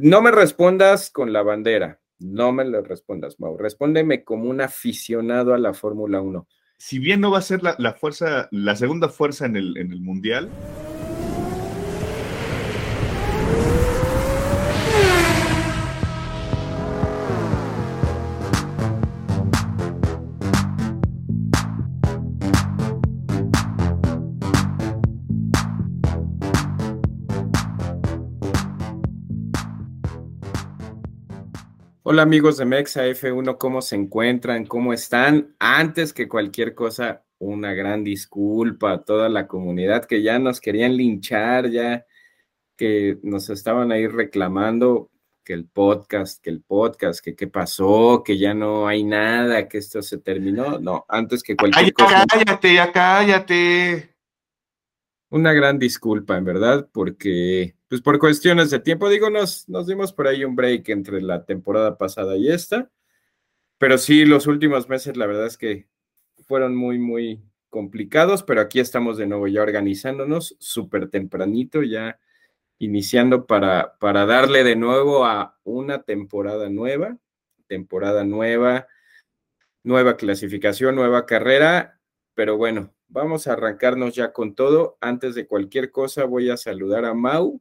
no me respondas con la bandera, no me lo respondas, Mau. Respóndeme como un aficionado a la Fórmula 1. Si bien no va a ser la, fuerza, la segunda fuerza en el, en el Mundial, Hola amigos de Mexa F1, ¿cómo se encuentran? ¿Cómo están? Antes que cualquier cosa, una gran disculpa a toda la comunidad que ya nos querían linchar, ya que nos estaban ahí reclamando que el podcast, que el podcast, que qué pasó, que ya no hay nada, que esto se terminó. No, antes que cualquier cosa. Cállate, ya cállate. Una gran disculpa, en verdad, porque pues por cuestiones de tiempo, digo, nos, nos dimos por ahí un break entre la temporada pasada y esta, pero sí, los últimos meses, la verdad es que fueron muy, muy complicados, pero aquí estamos de nuevo ya organizándonos súper tempranito, ya iniciando para, para darle de nuevo a una temporada nueva, temporada nueva, nueva clasificación, nueva carrera, pero bueno, vamos a arrancarnos ya con todo. Antes de cualquier cosa, voy a saludar a Mau,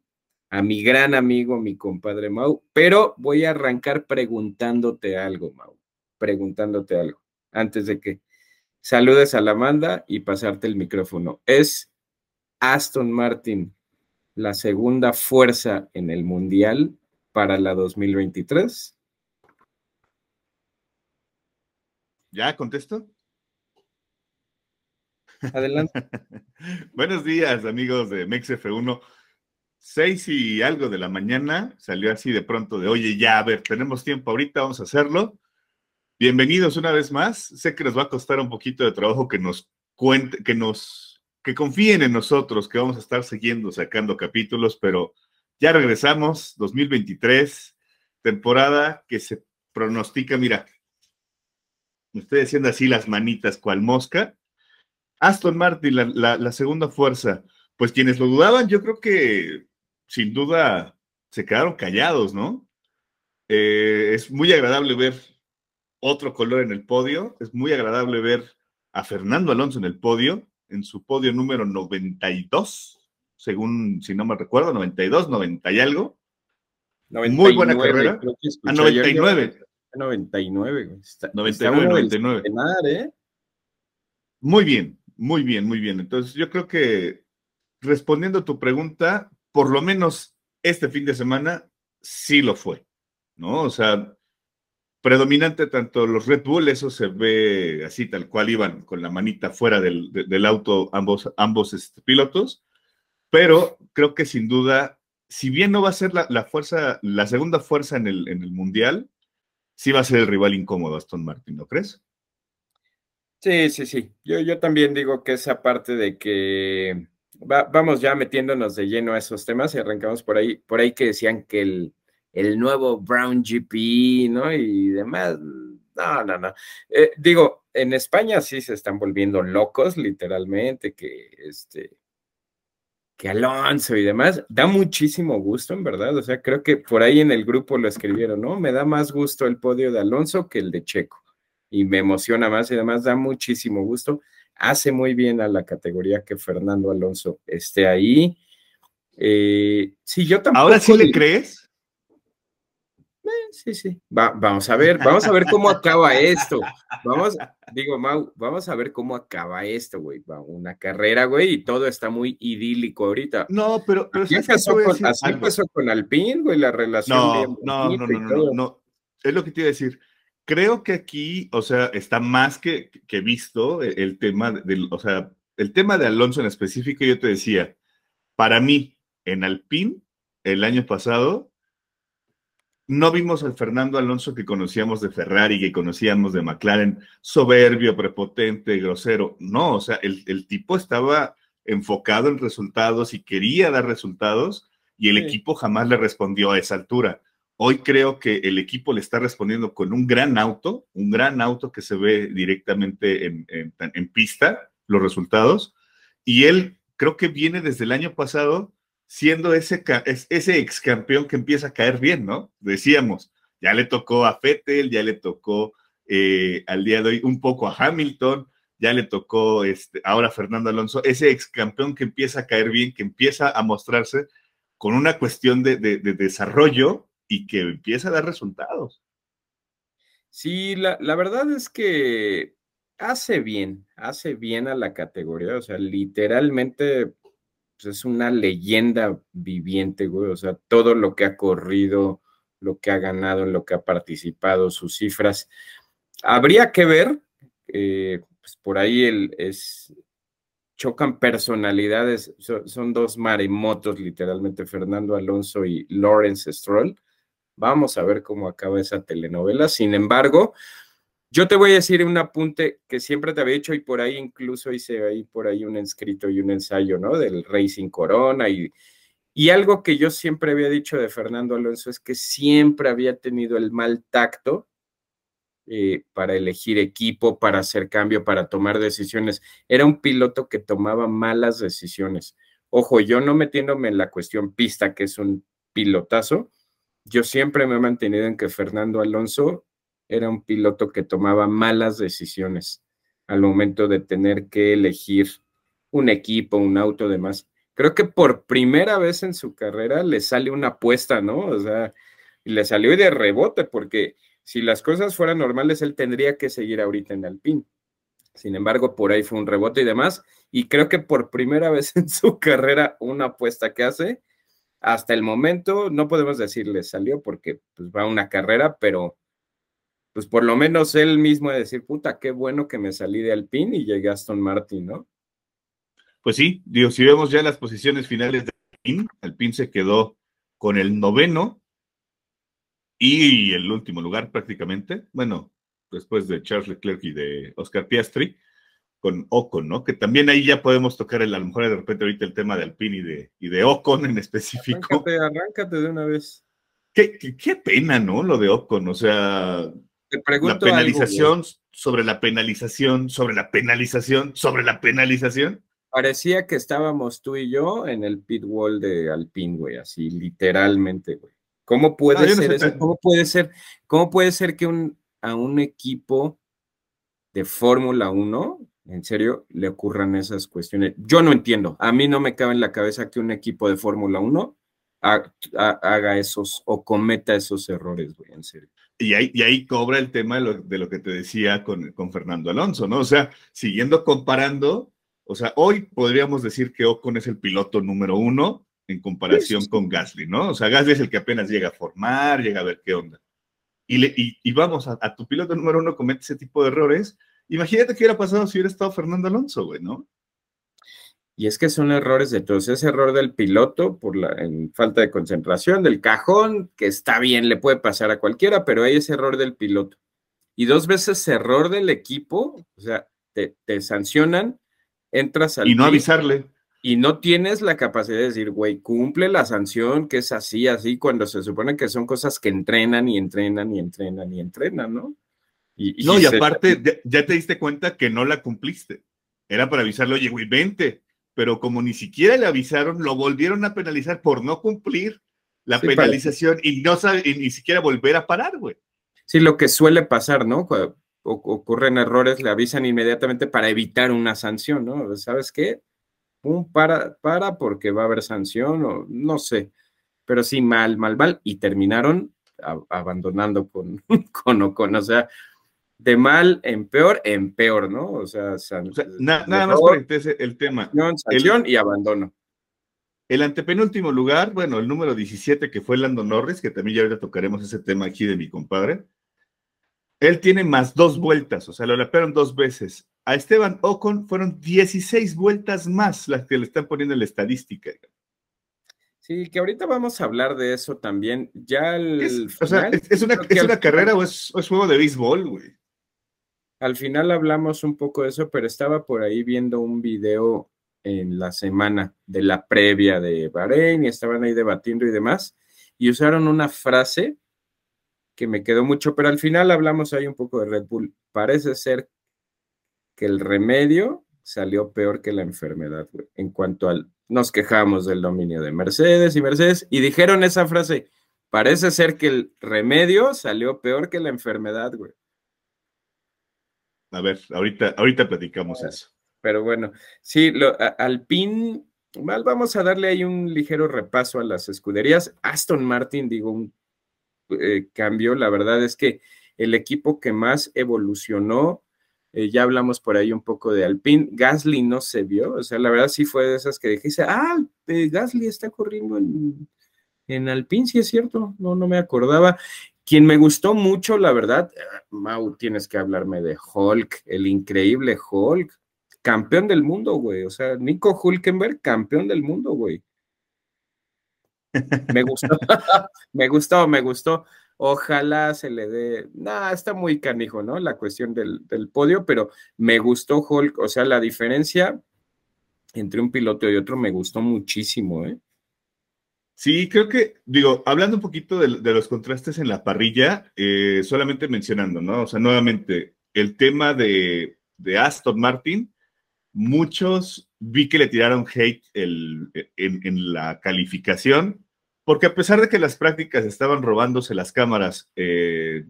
a mi gran amigo, mi compadre Mau, pero voy a arrancar preguntándote algo, Mau, preguntándote algo, antes de que saludes a la Amanda y pasarte el micrófono. ¿Es Aston Martin la segunda fuerza en el Mundial para la 2023? ¿Ya contesto? Adelante. Buenos días, amigos de MexF1 seis y algo de la mañana, salió así de pronto de, oye, ya, a ver, tenemos tiempo ahorita, vamos a hacerlo. Bienvenidos una vez más. Sé que nos va a costar un poquito de trabajo que nos cuente, que nos, que confíen en nosotros, que vamos a estar siguiendo, sacando capítulos, pero ya regresamos, 2023, temporada que se pronostica, mira, estoy haciendo así las manitas cual mosca. Aston Martin, la segunda fuerza. Pues quienes lo dudaban, yo creo que sin duda se quedaron callados, ¿no? Eh, es muy agradable ver otro color en el podio, es muy agradable ver a Fernando Alonso en el podio, en su podio número 92, según, si no me recuerdo, 92, 90 y algo. muy buena carrera. A 99. 99, está, 99, 99. ¿eh? Muy bien, muy bien, muy bien. Entonces, yo creo que respondiendo a tu pregunta, por lo menos este fin de semana sí lo fue, ¿no? O sea, predominante tanto los Red Bull, eso se ve así tal cual iban con la manita fuera del, auto ambos, ambos este, pilotos, pero creo que sin duda, si bien no va a ser la, fuerza, la segunda fuerza en el, en el Mundial, sí va a ser el rival incómodo Aston Martin, ¿no crees? Sí, sí, sí. Yo, yo también digo que esa parte de que vamos ya metiéndonos de lleno a esos temas y arrancamos por ahí, por ahí que decían que el, el nuevo Brown GP, ¿no? Y demás. No, no, no. Eh, digo, en España sí se están volviendo locos, literalmente, que este, que Alonso y demás. Da muchísimo gusto, en verdad. O sea, creo que por ahí en el grupo lo escribieron, ¿no? Me da más gusto el podio de Alonso que el de Checo. Y me emociona más y además da muchísimo gusto hace muy bien a la categoría que Fernando Alonso esté ahí. Eh, sí, yo tampoco. ¿Ahora sí le crees? Eh, sí, sí. vamos a ver, vamos a ver cómo acaba esto. Vamos, digo, Mau, vamos a ver cómo acaba esto, güey. Una carrera, güey, y todo está muy idílico ahorita. No, pero, pero así, empezó con, así empezó con Alpine, güey, la relación. No, no, no, no, no, no, Es lo que te iba a decir creo que aquí, o sea, está más que, que visto el, tema del, o sea, el tema de Alonso en específico, yo te decía, para mí, en Alpine, el año pasado, no vimos al Fernando Alonso que conocíamos de Ferrari, que conocíamos de McLaren, soberbio, prepotente, grosero. No, o sea, el, el tipo estaba enfocado en resultados y quería dar resultados y el equipo jamás le respondió a esa altura. Hoy creo que el equipo le está respondiendo con un gran auto, un gran auto que se ve directamente en, pista, los resultados. Y él creo que viene desde el año pasado siendo ese, ese ex campeón que empieza a caer bien, ¿no? Decíamos, ya le tocó a Fettel, ya le tocó eh, al día de hoy un poco a Hamilton, ya le tocó este, ahora Fernando Alonso, ese ex campeón que empieza a caer bien, que empieza a mostrarse con una cuestión de, desarrollo y que empieza a dar resultados. Sí, la, la, verdad es que hace bien, hace bien a la categoría, o sea, literalmente pues, es una leyenda viviente, güey, o sea, todo lo que ha corrido, lo que ha ganado, en lo que ha participado, sus cifras. Habría que ver, eh, pues por ahí el, es, chocan personalidades, son, dos maremotos literalmente, Fernando Alonso y Lawrence Stroll. Vamos a ver cómo acaba esa telenovela. Sin embargo, yo te voy a decir un apunte que siempre te había hecho y por ahí incluso hice ahí por ahí un escrito y un ensayo, ¿no? Del Racing Corona y, y algo que yo siempre había dicho de Fernando Alonso es que siempre había tenido el mal tacto eh, para elegir equipo, para hacer cambio, para tomar decisiones. Era un piloto que tomaba malas decisiones. Ojo, yo no metiéndome en la cuestión pista, que es un pilotazo, yo siempre me he mantenido en que Fernando Alonso era un piloto que tomaba malas decisiones al momento de tener que elegir un equipo, un auto, demás. Creo que por primera vez en su carrera le sale una apuesta, ¿no? O sea, le salió de rebote porque si las cosas fueran normales, él tendría que seguir ahorita en Alpine. Sin embargo, por ahí fue un rebote y demás. Y creo que por primera vez en su carrera, una apuesta que hace, hasta el momento, no podemos decirle salió porque pues, va una carrera, pero pues por lo menos él mismo de decir, puta, qué bueno que me salí de Alpine y llegué a Aston Martin, ¿no? Pues sí, digo, si vemos ya las posiciones finales de Alpine, Alpine se quedó con el noveno, y el último lugar prácticamente, bueno, después de Charles Leclerc y de Oscar Piastri, con Ocon, ¿no? Que también ahí ya podemos tocar el, a lo mejor de repente ahorita el tema de Alpine y de, y de Ocon en específico. Arráncate, arráncate de una vez. Qué, qué, pena, ¿no? Lo de Ocon, o sea, la penalización sobre la penalización, sobre la penalización, sobre la penalización. Parecía que estábamos tú y yo en el pit wall de Alpine, güey, así literalmente, güey. ¿Cómo puede ah, ser eso? ¿Cómo puede ser, cómo puede ser que un, a un equipo de Fórmula 1, en serio, le ocurran esas cuestiones? Yo no entiendo. A mí no me cabe en la cabeza que un equipo de Fórmula 1 haga esos o cometa esos errores, güey, en serio. Y ahí, y ahí cobra el tema de lo, de lo que te decía con, con, Fernando Alonso, ¿no? O sea, siguiendo comparando, o sea, hoy podríamos decir que Ocon es el piloto número uno, en comparación con Gasly, ¿no? O sea, Gasly es el que apenas llega a formar, llega a ver qué onda. Y, le, y, vamos, a, tu piloto número uno comete ese tipo de errores. Imagínate qué hubiera pasado si hubiera estado Fernando Alonso, güey, ¿no? Y es que son errores de todos. Ese error del piloto por la en falta de concentración, del cajón, que está bien, le puede pasar a cualquiera, pero hay ese error del piloto. Y dos veces error del equipo, o sea, te, te sancionan, entras al. Y no avisarle y no tienes la capacidad de decir, güey, cumple la sanción que es así, así, cuando se supone que son cosas que entrenan y entrenan y entrenan y entrenan, ¿no? Y, no, y, aparte, ya, te diste cuenta que no la cumpliste. Era para avisarle, oye, güey, vente. Pero como ni siquiera le avisaron, lo volvieron a penalizar por no cumplir la penalización y no sabe, ni siquiera volver a parar, güey. Sí, lo que suele pasar, ¿no? Cuando ocurren errores, le avisan inmediatamente para evitar una sanción, ¿no? ¿Sabes qué? para, para porque va a haber sanción o no sé, pero sí mal, mal, mal, y terminaron abandonando con, con Ocon, o sea, de mal en peor, en peor, ¿no? O sea, nada más por el tema. Sanción y abandono. El antepenúltimo lugar, bueno, el número 17 que fue Lando Norris, que también ya ahorita tocaremos ese tema aquí de mi compadre. Él tiene más dos vueltas, o sea, lo rapearon dos veces. A Esteban Ocon fueron 16 vueltas más las que le están poniendo en la estadística. Sí, que ahorita vamos a hablar de eso también. Ya es, o sea, ¿es, una, carrera o es, juego de béisbol, güey? Al final hablamos un poco de eso, pero estaba por ahí viendo un video en la semana de la previa de Bahrein y estaban ahí debatiendo y demás, y usaron una frase que me quedó mucho, pero al final hablamos ahí un poco de Red Bull. Parece ser que el remedio salió peor que la enfermedad, en cuanto al nos quejamos del dominio de Mercedes y Mercedes y dijeron esa frase, parece ser que el remedio salió peor que la enfermedad, güey. A ver, ahorita, ahorita platicamos eso. Pero bueno, sí, lo, Alpine, mal vamos a darle ahí un ligero repaso a las escuderías. Aston Martin, digo, un eh, cambio, la verdad es que el equipo que más evolucionó eh, ya hablamos por ahí un poco de Alpine. Gasly no se vio, o sea, la verdad sí fue de esas que dijiste, ah, eh, Gasly está corriendo en, en Alpine, sí es cierto, no, no me acordaba. Quien me gustó mucho, la verdad, eh, Mau, tienes que hablarme de Hulk, el increíble Hulk, campeón del mundo, güey. O sea, Nico Hulkenberg, campeón del mundo, güey. Me gustó, me gustó, me gustó. Ojalá se le dé, nada, está muy canijo, ¿no? La cuestión del, podio, pero me gustó Hulk, o sea, la diferencia entre un piloto y otro me gustó muchísimo, ¿eh? Sí, creo que, digo, hablando un poquito de, los contrastes en la parrilla, eh, solamente mencionando, ¿no? O sea, nuevamente, el tema de, Aston Martin, muchos vi que le tiraron hate en, en la calificación, porque a pesar de que las prácticas estaban robándose las cámaras, eh,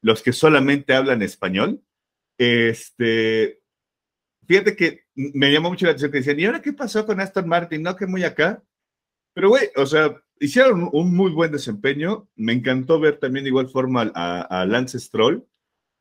los que solamente hablan español, este, fíjate que me llamó mucho la atención que decían, ¿y ahora qué pasó con Aston Martin? No, que muy acá. Pero, güey, o sea, hicieron un muy buen desempeño. Me encantó ver también de igual forma a, Lance Stroll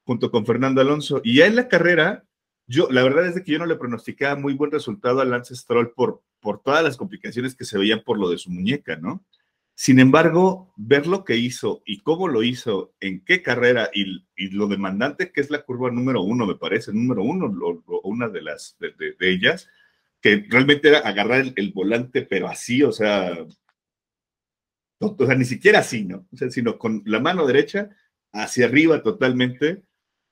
junto con Fernando Alonso. Y ya en la carrera, yo, la verdad es que yo no le pronosticaba muy buen resultado a Lance Stroll por, por todas las complicaciones que se veían por lo de su muñeca, ¿no? Sin embargo, ver lo que hizo y cómo lo hizo, en qué carrera y, lo demandante que es la curva número uno, me parece, número uno, o una de las de, ellas, que realmente era agarrar el, volante, pero así, o sea, ni siquiera así, ¿no? O sea, sino con la mano derecha hacia arriba totalmente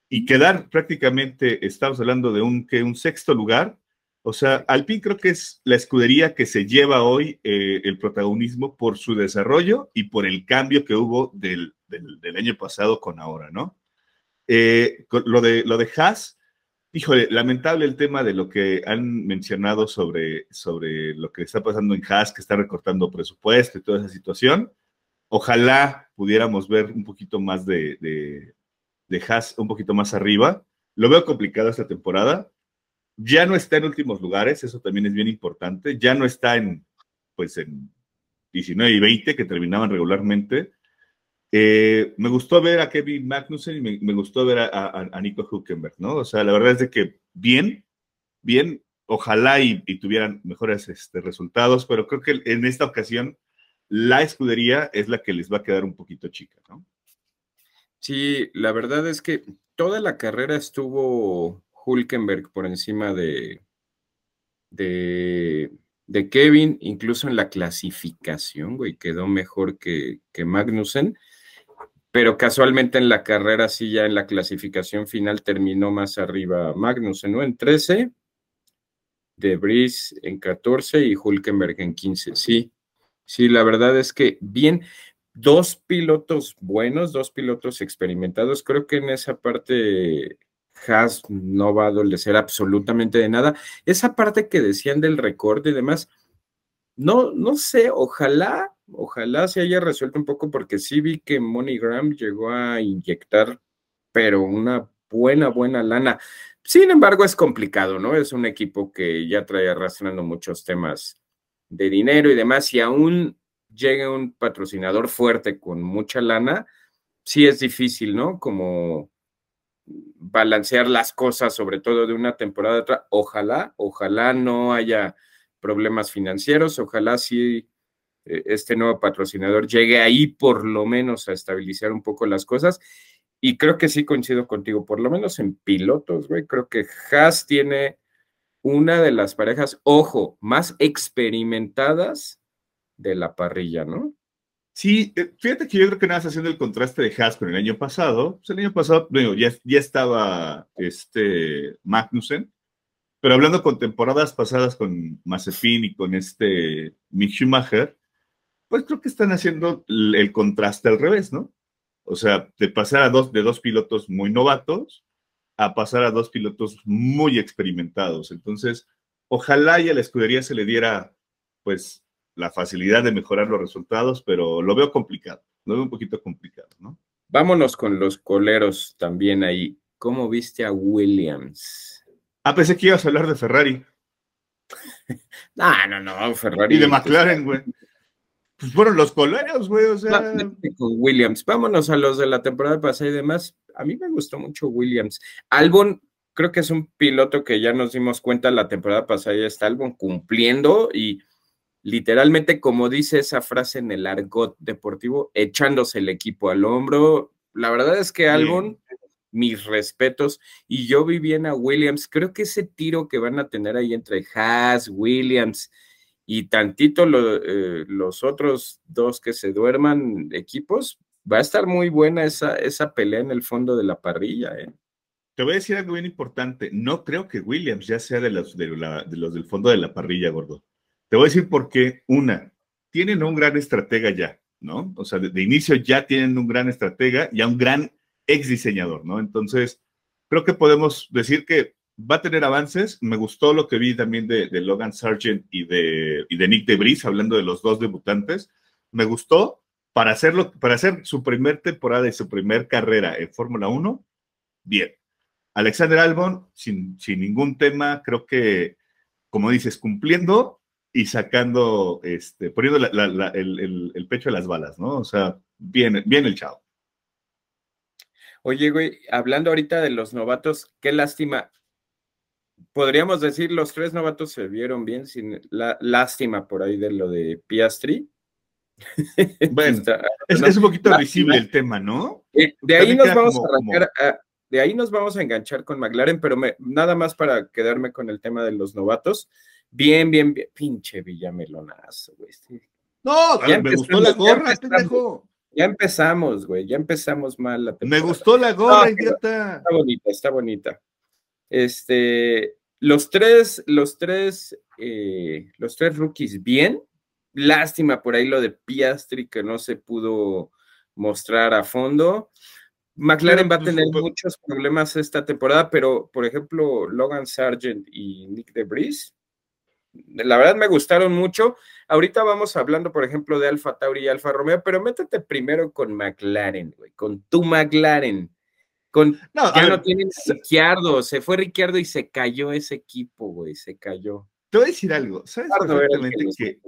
y quedar prácticamente, estamos hablando de un, que un sexto lugar, o sea, Alpine creo que es la escudería que se lleva hoy eh, el protagonismo por su desarrollo y por el cambio que hubo del, año pasado con ahora, ¿no? Eh, lo, de, lo de Haas, híjole, lamentable el tema de lo que han mencionado sobre, sobre lo que está pasando en Haas, que está recortando presupuesto y toda esa situación. Ojalá pudiéramos ver un poquito más de, de, Haas, un poquito más arriba. Lo veo complicado esta temporada ya no está en últimos lugares, eso también es bien importante. Ya no está en, pues, en 19 y 20 que terminaban regularmente. Eh, me gustó ver a Kevin Magnussen y me, gustó ver a, Nico Huckenberg, ¿no? O sea, la verdad es de que bien, bien, ojalá y, tuvieran mejores este, resultados, pero creo que en esta ocasión la escudería es la que les va a quedar un poquito chica, ¿no? Sí, la verdad es que toda la carrera estuvo Hulkenberg por encima de, de, Kevin, incluso en la clasificación, güey, quedó mejor que, que Magnussen, pero casualmente en la carrera, sí, ya en la clasificación final terminó más arriba Magnussen, ¿no? En 13, De en 14 y Hulkenberg en 15, sí. Sí, la verdad es que bien, dos pilotos buenos, dos pilotos experimentados. Creo que en esa parte Haas no va a adolecer absolutamente de nada. Esa parte que decían del recorte y demás, no, no sé, ojalá, ojalá se haya resuelto un poco, porque sí vi que MoneyGram llegó a inyectar, pero una buena, buena lana. Sin embargo, es complicado, ¿no? Es un equipo que ya trae arrastrando muchos temas de dinero y demás, y aún llegue un patrocinador fuerte con mucha lana, sí es difícil, ¿no? Como balancear las cosas, sobre todo de una temporada a otra. Ojalá, ojalá no haya problemas financieros, ojalá sí eh, este nuevo patrocinador llegue ahí por lo menos a estabilizar un poco las cosas. Y creo que sí coincido contigo, por lo menos en pilotos, güey. Creo que Haas tiene una de las parejas, ojo, más experimentadas de la parrilla, ¿no? Sí, eh, fíjate que yo creo que nada más haciendo el contraste de Haas con el año pasado. Pues el año pasado, ya, ya estaba este Magnussen, pero hablando con temporadas pasadas con Mazepin y con este Mick Schumacher, pues creo que están haciendo el, contraste al revés, ¿no? O sea, de pasar a dos, de dos pilotos muy novatos a pasar a dos pilotos muy experimentados. Entonces, ojalá y a la escudería se le diera pues la facilidad de mejorar los resultados, pero lo veo complicado, lo veo un poquito complicado, ¿no? Vámonos con los coleros también ahí. ¿Cómo viste a Williams? Ah, pensé que ibas a hablar de Ferrari. no, no, no, Ferrari. Y de McLaren, güey. Pues fueron los coleros, güey, o sea. Williams. Vámonos a los de la temporada pasada y demás. A mí me gustó mucho Williams. Albon, creo que es un piloto que ya nos dimos cuenta la temporada pasada, ya está Albon cumpliendo y literalmente, como dice esa frase en el argot deportivo, echándose el equipo al hombro. La verdad es que Albon, mis respetos, y yo vi bien a Williams. Creo que ese tiro que van a tener ahí entre Haas, Williams y tantito eh, los otros dos que se duerman equipos, va a estar muy buena esa, esa pelea en el fondo de la parrilla. ¿eh? Te voy a decir algo bien importante. No creo que Williams ya sea de los, de los del fondo de la parrilla, gordo. Te voy a decir por qué. Una, tienen un gran estratega ya, ¿no? O sea, de, inicio ya tienen un gran estratega y a un gran ex diseñador, ¿no? Entonces, creo que podemos decir que va a tener avances. Me gustó lo que vi también de, Logan Sargent y de, y de Nick DeBris, hablando de los dos debutantes. Me gustó para hacerlo, para hacer su primer temporada y su primer carrera en Fórmula 1. Bien. Alexander Albon, sin, ningún tema, creo que, como dices, cumpliendo y sacando, este, poniendo el, pecho de las balas, ¿no? O sea, bien, bien el chavo. Oye, güey, hablando ahorita de los novatos, qué lástima. Podríamos decir, los tres novatos se vieron bien, sin la lástima por ahí de lo de Piastri. Bueno, es, un poquito visible el tema, ¿no? Eh, de ahí nos vamos a, de ahí nos vamos a enganchar con McLaren, pero nada más para quedarme con el tema de los novatos. Bien, bien, bien. Pinche Villamelonazo, güey. No, me gustó la gorra, ya empezamos, güey. Ya empezamos mal la Me gustó la gorra, idiota. Está bonita, está bonita. Este, los tres, los tres, eh, los tres rookies bien. Lástima por ahí lo de Piastri que no se pudo mostrar a fondo. McLaren va a tener muchos problemas esta temporada, pero por ejemplo, Logan Sargent y Nick DeBris la verdad me gustaron mucho. Ahorita vamos hablando, por ejemplo, de Alfa Tauri y Alfa Romeo, pero métete primero con McLaren, güey, con tu McLaren. Con, no, ya no tienen Ricciardo, se fue Ricciardo y se cayó ese equipo, güey, se cayó. Te voy a decir algo, sabes perfectamente que,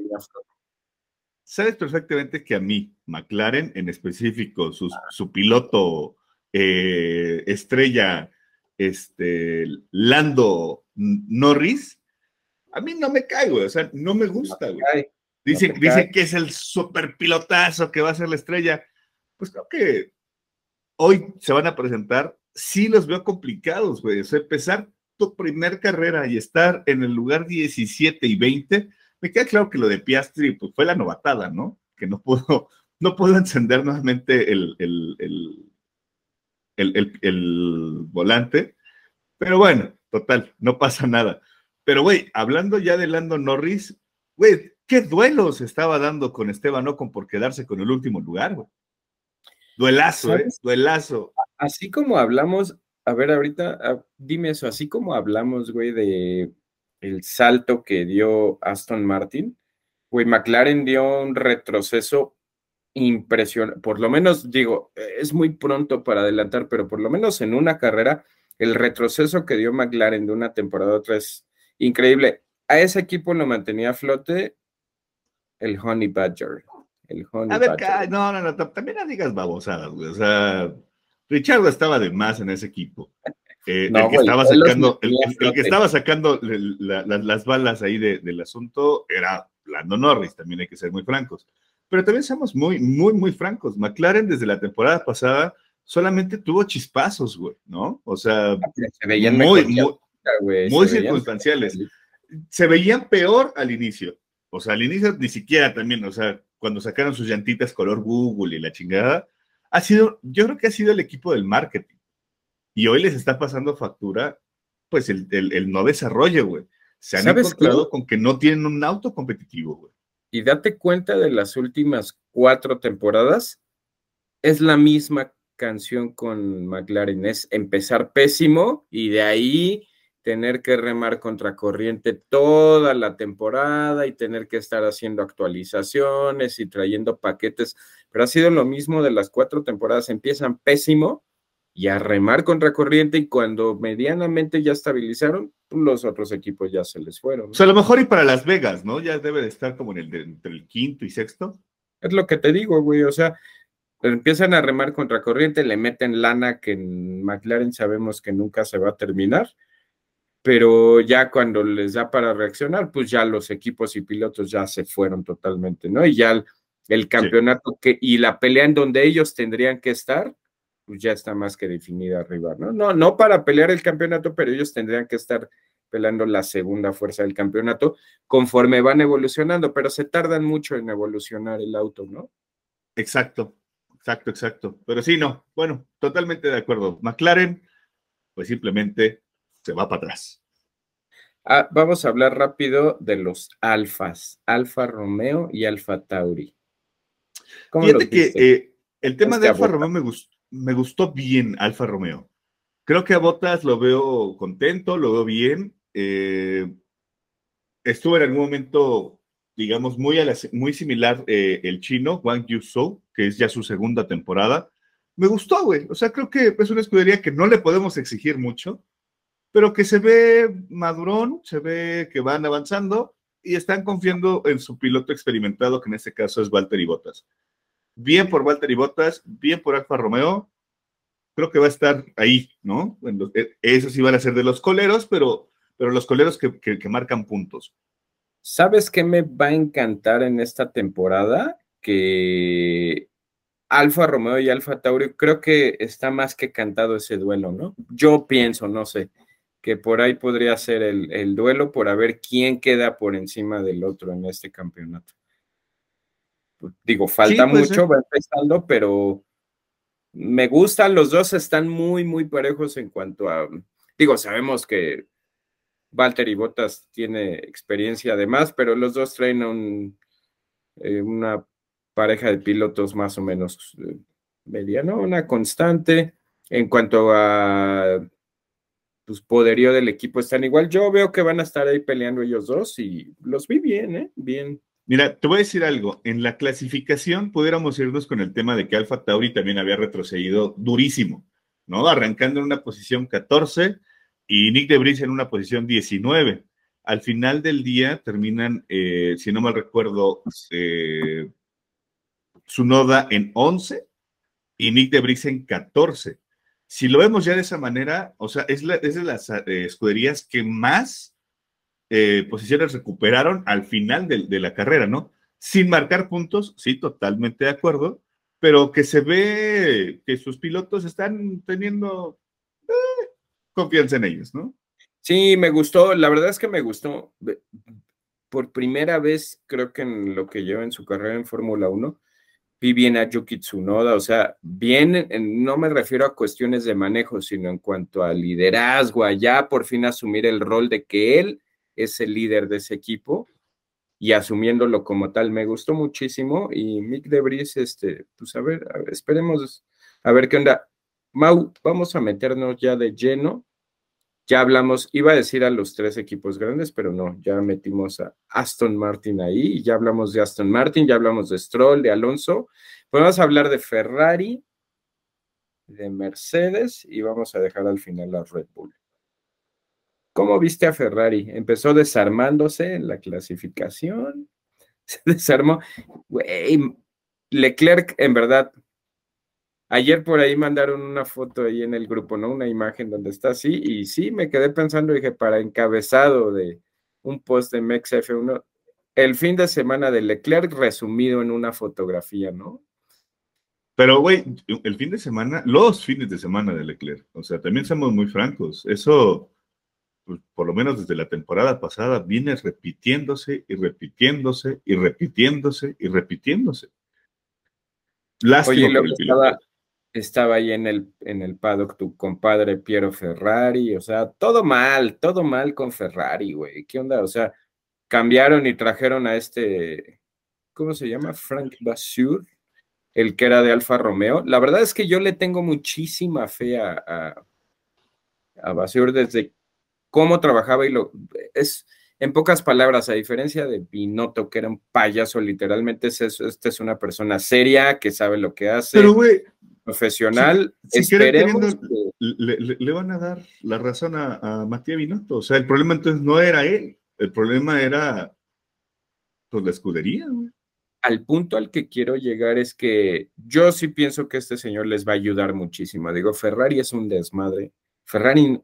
sabes perfectamente que a mí, McLaren en específico, su, su piloto eh, estrella, este, Lando Norris, a mí no me cae, güey. O sea, no me gusta, güey. Dicen, que es el super pilotazo que va a ser la estrella. Pues creo que hoy se van a presentar. Sí los veo complicados, güey. O sea, empezar tu primer carrera y estar en el lugar 17 y 20, me queda claro que lo de Piastri pues, fue la novatada, ¿no? Que no pudo, no pudo encender nuevamente el, el, el, el volante. Pero bueno, total, no pasa nada. Pero, güey, hablando ya de Lando Norris, güey, qué duelos estaba dando con Esteban Ocon por quedarse con el último lugar, güey. Duelazo, ¿eh? Duelazo. Así como hablamos, a ver, ahorita, ah, dime eso, así como hablamos, güey, de el salto que dio Aston Martin, güey, McLaren dio un retroceso impresionante, por lo menos digo, es muy pronto para adelantar, pero por lo menos en una carrera, el retroceso que dio McLaren de una temporada a otra es increíble. A ese equipo lo mantenía a flote el Honey Badger. El a ver, no, no, no, también no digas babosadas, güey. O sea, Richard estaba de más en ese equipo. Eh, el, que estaba sacando, el, que estaba sacando las balas ahí del asunto era Lando Norris, también hay que ser muy francos. Pero también seamos muy, muy, muy francos. McLaren desde la temporada pasada solamente tuvo chispazos, güey, ¿no? O sea, ah, muy, muy, muy circunstanciales. Se veían peor al inicio. O sea, al inicio ni siquiera también, o sea, cuando sacaron sus llantitas color Google y la chingada, ha sido, yo creo que ha sido el equipo del marketing. Y hoy les está pasando factura, pues el, no desarrollo, güey. Se han encontrado con que no tienen un auto competitivo, güey. Y date cuenta de las últimas cuatro temporadas, es la misma canción con McLaren, es empezar pésimo y de ahí tener que remar contra corriente toda la temporada y tener que estar haciendo actualizaciones y trayendo paquetes, pero ha sido lo mismo de las cuatro temporadas, empiezan pésimo y a remar contra corriente y cuando medianamente ya estabilizaron, los otros equipos ya se les fueron. O sea, a lo mejor y para Las Vegas, ¿no? Ya debe de estar como en el entre el quinto y sexto. Es lo que te digo, güey, o sea, empiezan a remar contra corriente, le meten lana que en McLaren sabemos que nunca se va a terminar, pero ya cuando les da para reaccionar, pues ya los equipos y pilotos ya se fueron totalmente, ¿no? Y ya el, campeonato que y la pelea en donde ellos tendrían que estar, pues ya está más que definida arriba, ¿no? No, no para pelear el campeonato, pero ellos tendrían que estar peleando la segunda fuerza del campeonato conforme van evolucionando, pero se tardan mucho en evolucionar el auto, ¿no? Exacto. Exacto, exacto. Pero sí, no. Bueno, totalmente de acuerdo. McLaren, pues simplemente se va para atrás. Ah, vamos a hablar rápido de los alfas, Alfa Romeo y Alfa Tauri. Fíjate que eh, el tema de Alfa Romeo me gustó, me gustó bien, Alfa Romeo. Creo que a Botas lo veo contento, lo veo bien. Eh, estuvo en algún momento digamos, muy, muy similar eh, el chino, Wang Yuzhou, que es ya su segunda temporada. Me gustó, güey. O sea, creo que es una escudería que no le podemos exigir mucho, pero que se ve madurón, se ve que van avanzando y están confiando en su piloto experimentado, que en este caso es Walter Bottas. Bien por Walter Bottas, bien por Alfa Romeo. Creo que va a estar ahí, ¿no? Eh, esos sí van a ser de los coleros, pero, pero los coleros que, que marcan puntos. ¿Sabes qué me va a encantar en esta temporada? Que Alfa Romeo y Alfa Tauri, creo que está más que cantado ese duelo, ¿no? Yo pienso, no sé, que por ahí podría ser el, duelo por a ver quién queda por encima del otro en este campeonato. Digo, falta mucho, va empezando, pero me gustan, los dos están muy, muy parejos en cuanto a, digo, sabemos que Valtteri Bottas tiene experiencia además, pero los dos traen eh, una pareja de pilotos más o menos eh, mediano, una constante. En cuanto a pues, poderío del equipo, están igual. Yo veo que van a estar ahí peleando ellos dos y los vi bien, ¿eh? Bien. Mira, te voy a decir algo. En la clasificación pudiéramos irnos con el tema de que Alfa Tauri también había retrocedido durísimo, ¿no? Arrancando en una posición 14 y Nick Debris en una posición 19. Al final del día terminan, eh, si no mal recuerdo, eh, su noda en 11 y Nick Debris en 14. Si lo vemos ya de esa manera, o sea, es, de las eh, escuderías que más posiciones recuperaron al final de, de, la carrera, ¿no? Sin marcar puntos, sí, totalmente de acuerdo, pero que se ve que sus pilotos están teniendo confianza en ellos, ¿no? Sí, me gustó, la verdad es que me gustó. Por primera vez, creo que en lo que lleva en su carrera en Fórmula 1, vi bien a Yuki Tsunoda, o sea, bien, no me refiero a cuestiones de manejo, sino en cuanto a liderazgo, allá por fin asumir el rol de que él es el líder de ese equipo y asumiéndolo como tal, me gustó muchísimo y Mick Debris, este, pues a a ver esperemos a ver qué onda. Mau, vamos a meternos ya de lleno. Ya hablamos, iba a decir a los tres equipos grandes, pero no, ya metimos a Aston Martin ahí, ya hablamos de Aston Martin, ya hablamos de Stroll, de Alonso. Podemos hablar de Ferrari, de Mercedes y vamos a dejar al final a Red Bull. ¿Cómo viste a Ferrari? Empezó desarmándose en la clasificación, se desarmó. Leclerc, en verdad, Ayer por ahí mandaron una foto ahí en el grupo, ¿no? Una imagen donde está así, y sí, me quedé pensando, dije, para encabezado de un post de MexF1, el fin de semana de Leclerc resumido en una fotografía, ¿no? Pero, güey, el fin de semana, los fines de semana de Leclerc, o sea, también somos muy francos, eso, pues, por lo menos desde la temporada pasada, viene repitiéndose y repitiéndose y repitiéndose y repitiéndose. Lástima Oye, lo estaba ahí en el, en el paddock tu compadre Piero Ferrari, o sea, todo mal, todo mal con Ferrari, güey. ¿Qué onda? O sea, cambiaron y trajeron a este, ¿cómo se llama? Frank Basur, el que era de Alfa Romeo. La verdad es que yo le tengo muchísima fe a, a, Basur desde cómo trabajaba y lo es en pocas palabras, a diferencia de Pinotto, que era un payaso, literalmente es esta es una persona seria que sabe lo que hace. Pero, güey, profesional. esperemos le, van a dar la razón a, a Matías Binotto. O sea, el problema entonces no era él, el problema era pues la escudería. Al punto al que quiero llegar es que yo sí pienso que este señor les va a ayudar muchísimo. Digo, Ferrari es un desmadre. Ferrari,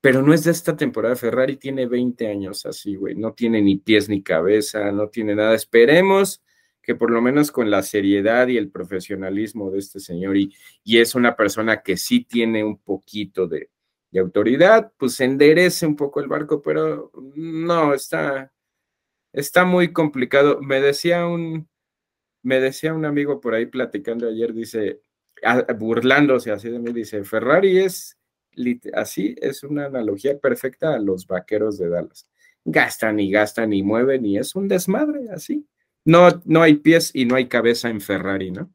pero no es de esta temporada. Ferrari tiene 20 años así, güey. No tiene ni pies ni cabeza, no tiene nada. Esperemos que por lo menos con la seriedad y el profesionalismo de este señor, y, y es una persona que sí tiene un poquito de, autoridad, pues enderece un poco el barco, pero no, está, está muy complicado. Me decía un, me decía un amigo por ahí platicando ayer, dice, burlándose así de mí, dice, Ferrari es así, es una analogía perfecta a los vaqueros de Dallas. Gastan y gastan y mueven y es un desmadre así no, no hay pies y no hay cabeza en Ferrari, ¿no?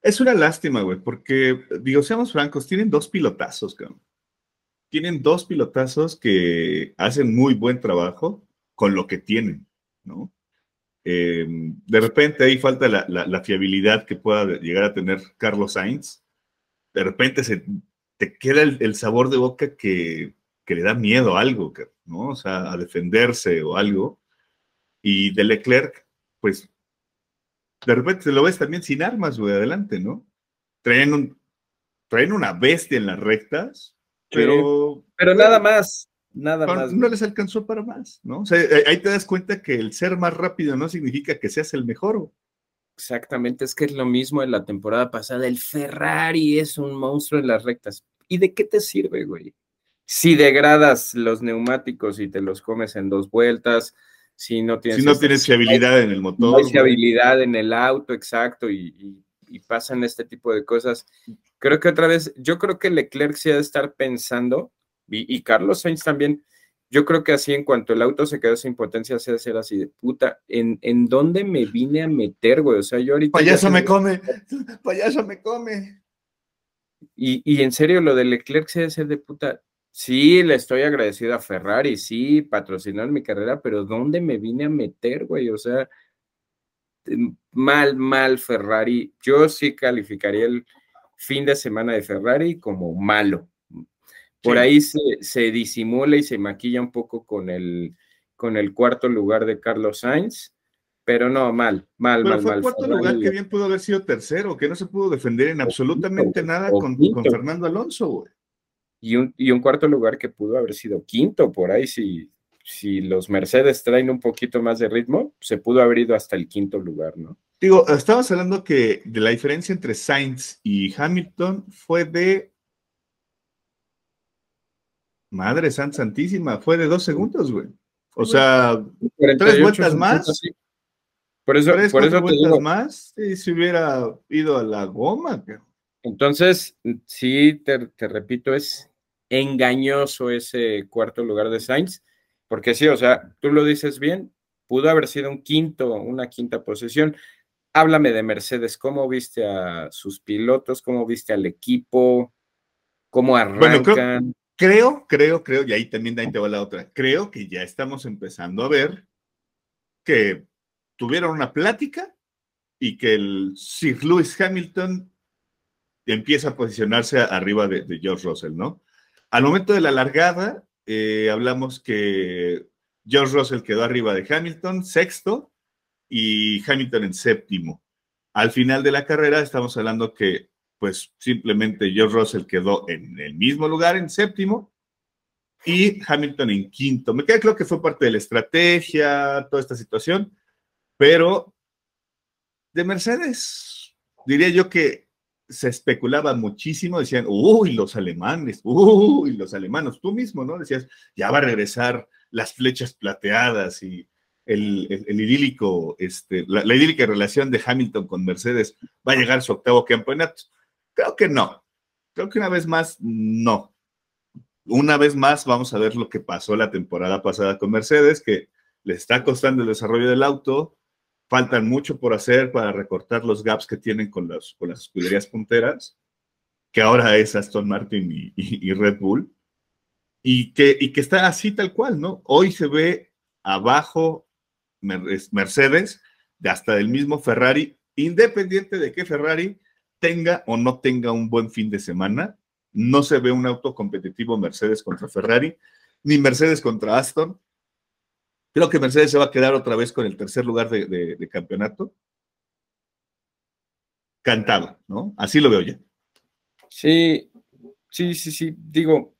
Es una lástima, güey, porque, digo, seamos francos, tienen dos pilotazos, cabrón. Tienen dos pilotazos que hacen muy buen trabajo con lo que tienen, ¿no? Em, de repente ahí falta la, fiabilidad que pueda llegar a tener Carlos Sainz. De repente se te queda el, sabor de boca que, que, le da miedo a algo, ¿no? O sea, a defenderse o algo. Y de Leclerc, pues de repente lo ves también sin armas, güey, adelante, ¿no? Traen, un, traen una bestia en las rectas, pero... pero nada más, nada más. No les alcanzó para más, ¿no? O sea, ahí te das cuenta que el ser más rápido no significa que seas el mejor. Exactamente, es que es lo mismo en la temporada pasada. El Ferrari es un monstruo en las rectas. ¿Y de qué te sirve, güey? Si degradas los neumáticos y te los comes en dos vueltas, si no tienes, si no tienes fiabilidad en el motor. No hay fiabilidad en el auto, exacto, y, pasan este tipo de cosas. Creo que otra vez, yo creo que Leclerc se ha de estar pensando, y, Carlos Sainz también, yo creo que así en cuanto el auto se quedó sin potencia, se hacer así de puta, ¿en, ¿en dónde me vine a meter, güey? O sea, yo ahorita... Payaso me come, payaso me come. Y, y en serio, lo de Leclerc se hace de puta, Sí, le estoy agradecido a Ferrari, sí, patrocinó mi carrera, pero ¿dónde me vine a meter, güey? O sea, mal, mal Ferrari. Yo sí calificaría el fin de semana de Ferrari como malo. Por ahí se, disimula y se maquilla un poco con el, con el cuarto lugar de Carlos Sainz, pero no, mal, mal, mal, fue mal. cuarto lugar que bien pudo haber sido tercero, que no se pudo defender en absolutamente nada con, con Fernando Alonso, güey y un, cuarto lugar que pudo haber sido quinto por ahí, si, si los Mercedes traen un poquito más de ritmo, se pudo haber ido hasta el quinto lugar, ¿no? Digo, estabas hablando que de la diferencia entre Sainz y Hamilton fue de. Madre santísima, fue de dos segundos, güey. O sea, tres vueltas más. Por eso, por eso vueltas más y se hubiera ido a la goma. Entonces, sí, te, te repito, es engañoso ese cuarto lugar de Sainz, porque sí, o sea, tú lo dices bien, pudo haber sido un quinto, una quinta posición. Háblame de Mercedes, ¿cómo viste a sus pilotos? ¿Cómo viste al equipo? ¿Cómo arrancan? creo, creo, creo, y ahí también ahí te va la otra. Creo que ya estamos empezando a ver que tuvieron una plática y que el Sir Lewis Hamilton empieza a posicionarse arriba de George Russell, ¿no? Al momento de la largada, eh, hablamos que George Russell quedó arriba de Hamilton, sexto, y Hamilton en séptimo. Al final de la carrera estamos hablando que, pues, simplemente George Russell quedó en el mismo lugar, en séptimo, y Hamilton en quinto. Me queda claro que fue parte de la estrategia, toda esta situación, pero de Mercedes, diría yo que se especulaba muchísimo, decían, uy, los alemanes, uy, los alemanos, tú mismo, ¿no? Decías, ya va a regresar las flechas plateadas y el, idílico, este, la, idílica relación de Hamilton con Mercedes va a llegar a su octavo campeonato. Creo que no. Creo que una vez más, no. Una vez más, vamos a ver lo que pasó la temporada pasada con Mercedes, que le está costando el desarrollo del auto, faltan mucho por hacer para recortar los gaps que tienen con, las con las escuderías punteras, que ahora es Aston Martin y, Red Bull. y que, y que está así tal cual, ¿no? Hoy se ve abajo Mercedes, de hasta del mismo Ferrari, independiente de que Ferrari tenga o no tenga un buen fin de semana, no se ve un auto competitivo Mercedes contra Ferrari, ni Mercedes contra Aston. Creo que Mercedes se va a quedar otra vez con el tercer lugar de, campeonato. Cantado, ¿no? Así lo veo ya. Sí, sí, sí, sí. Digo,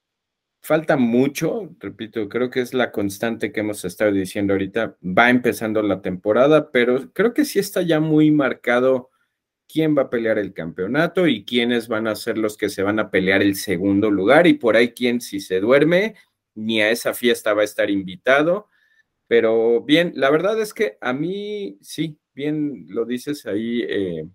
falta mucho, repito, creo que es la constante que hemos estado diciendo ahorita. Va empezando la temporada, pero creo que sí está ya muy marcado quién va a pelear el campeonato y quiénes van a ser los que se van a pelear el segundo lugar y por ahí quién si se duerme ni a esa fiesta va a estar invitado. Pero bien, la verdad es que a mí sí, bien lo dices ahí, eh,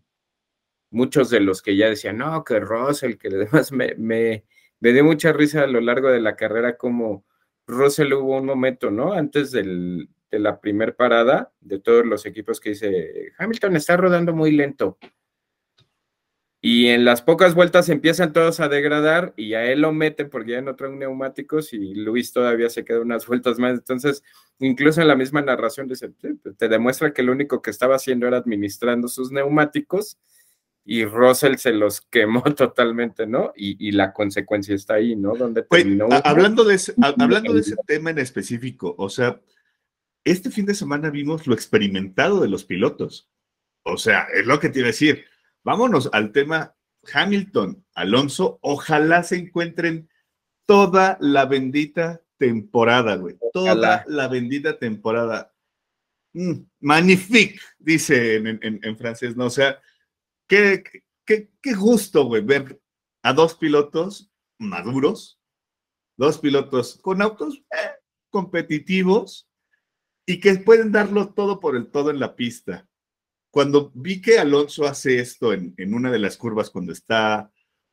muchos de los que ya decían, no, que Russell, que además me, me, me dio mucha risa a lo largo de la carrera como Russell hubo un momento, ¿no? Antes del, de la primer parada de todos los equipos que dice, Hamilton está rodando muy lento. Y en las pocas vueltas empiezan todos a degradar y a él lo meten porque ya no traen neumáticos y Luis todavía se queda unas vueltas más. Entonces, incluso en la misma narración dice, pues, te demuestra que lo único que estaba haciendo era administrando sus neumáticos y Russell se los quemó totalmente, ¿no? Y, la consecuencia está ahí, ¿no? Donde terminó. hablando, de ese, hablando de ese tema en específico, o sea, este fin de semana vimos lo experimentado de los pilotos. O sea, es lo que te iba a decir Vámonos al tema Hamilton, Alonso, ojalá se encuentren toda la bendita temporada, güey. Toda la bendita temporada. Mm, magnifique, dice en, francés, ¿no? O sea, qué, qué, qué gusto, güey, ver a dos pilotos maduros, dos pilotos con autos eh, competitivos y que pueden darlo todo por el todo en la pista cuando vi que Alonso hace esto en, una de las curvas cuando está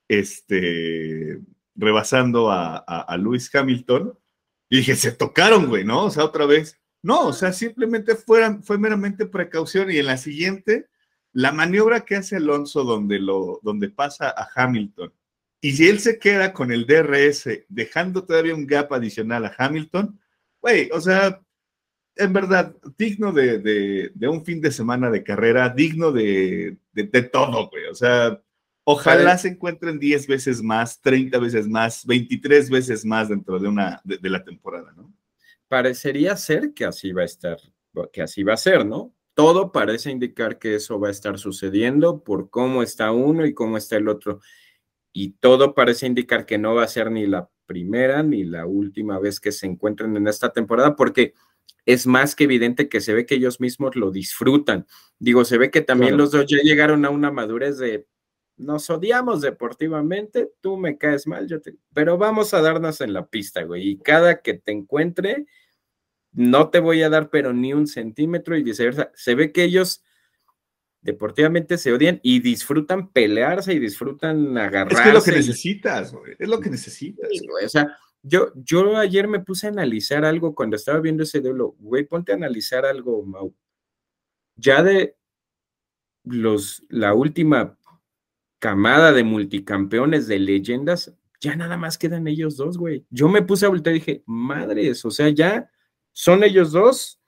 este, rebasando a, a, Lewis Hamilton, dije, se tocaron, güey, ¿no? O sea, otra vez. No, o sea, simplemente fueran, fue meramente precaución y en la siguiente, la maniobra que hace Alonso donde, lo, donde pasa a Hamilton y si él se queda con el DRS dejando todavía un gap adicional a Hamilton, güey, o sea, en verdad, digno de, un fin de semana de carrera, digno de, todo, güey. O sea, ojalá se encuentren 10 veces más, 30 veces más, 23 veces más dentro de, una, de, la temporada, ¿no? Parecería ser que así va a estar, que así va a ser, ¿no? Todo parece indicar que eso va a estar sucediendo por cómo está uno y cómo está el otro. Y todo parece indicar que no va a ser ni la primera ni la última vez que se encuentren en esta temporada, porque es más que evidente que se ve que ellos mismos lo disfrutan. Digo, se ve que también los dos ya llegaron a una madurez de nos odiamos deportivamente, tú me caes mal, yo te... pero vamos a darnos en la pista, güey, y cada que te encuentre, no te voy a dar pero ni un centímetro y viceversa. Se ve que ellos deportivamente se odian y disfrutan pelearse y disfrutan agarrarse. Es que es lo que necesitas, güey, es lo que necesitas. o sea, yo, yo ayer me puse a analizar algo cuando estaba viendo ese duelo. Güey, ponte a analizar algo, Mau. Ya de los, la última camada de multicampeones, de leyendas, ya nada más quedan ellos dos, güey. Yo me puse a voltear y dije, madres, o sea, ya son ellos dos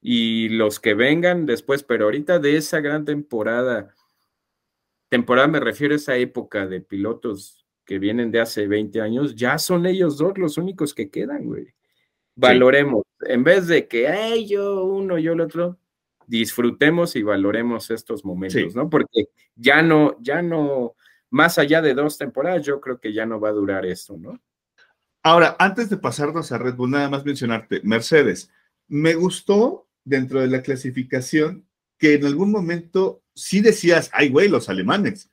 y los que vengan después, pero ahorita de esa gran temporada, temporada me refiero a esa época de pilotos que vienen de hace 20 años, ya son ellos dos los únicos que quedan, güey. Valoremos, en vez de que, ay, yo uno, yo el otro, disfrutemos y valoremos estos momentos, ¿no? Porque ya no, ya no, más allá de dos temporadas, yo creo que ya no va a durar esto, ¿no? Ahora, antes de pasarnos a Red Bull, nada más mencionarte, Mercedes, me gustó dentro de la clasificación que en algún momento sí decías, ay, güey, los alemanes,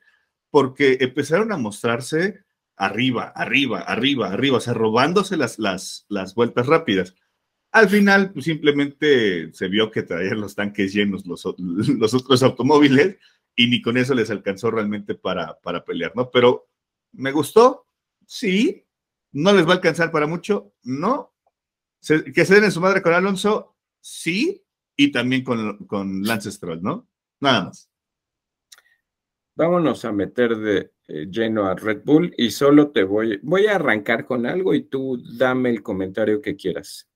porque empezaron a mostrarse arriba, arriba, arriba, arriba, o sea, robándose las, las, las vueltas rápidas. Al final, pues simplemente se vio que traían los tanques llenos los, los otros automóviles y ni con eso les alcanzó realmente para, para pelear, ¿no? Pero me gustó, sí, no les va a alcanzar para mucho, no. que se den en su madre con Alonso, sí, y también con, con Lance Stroll, ¿no? Nada más. vámonos a meter de eh, lleno a Red Bull y solo te voy, voy a arrancar con algo y tú dame el comentario que quieras.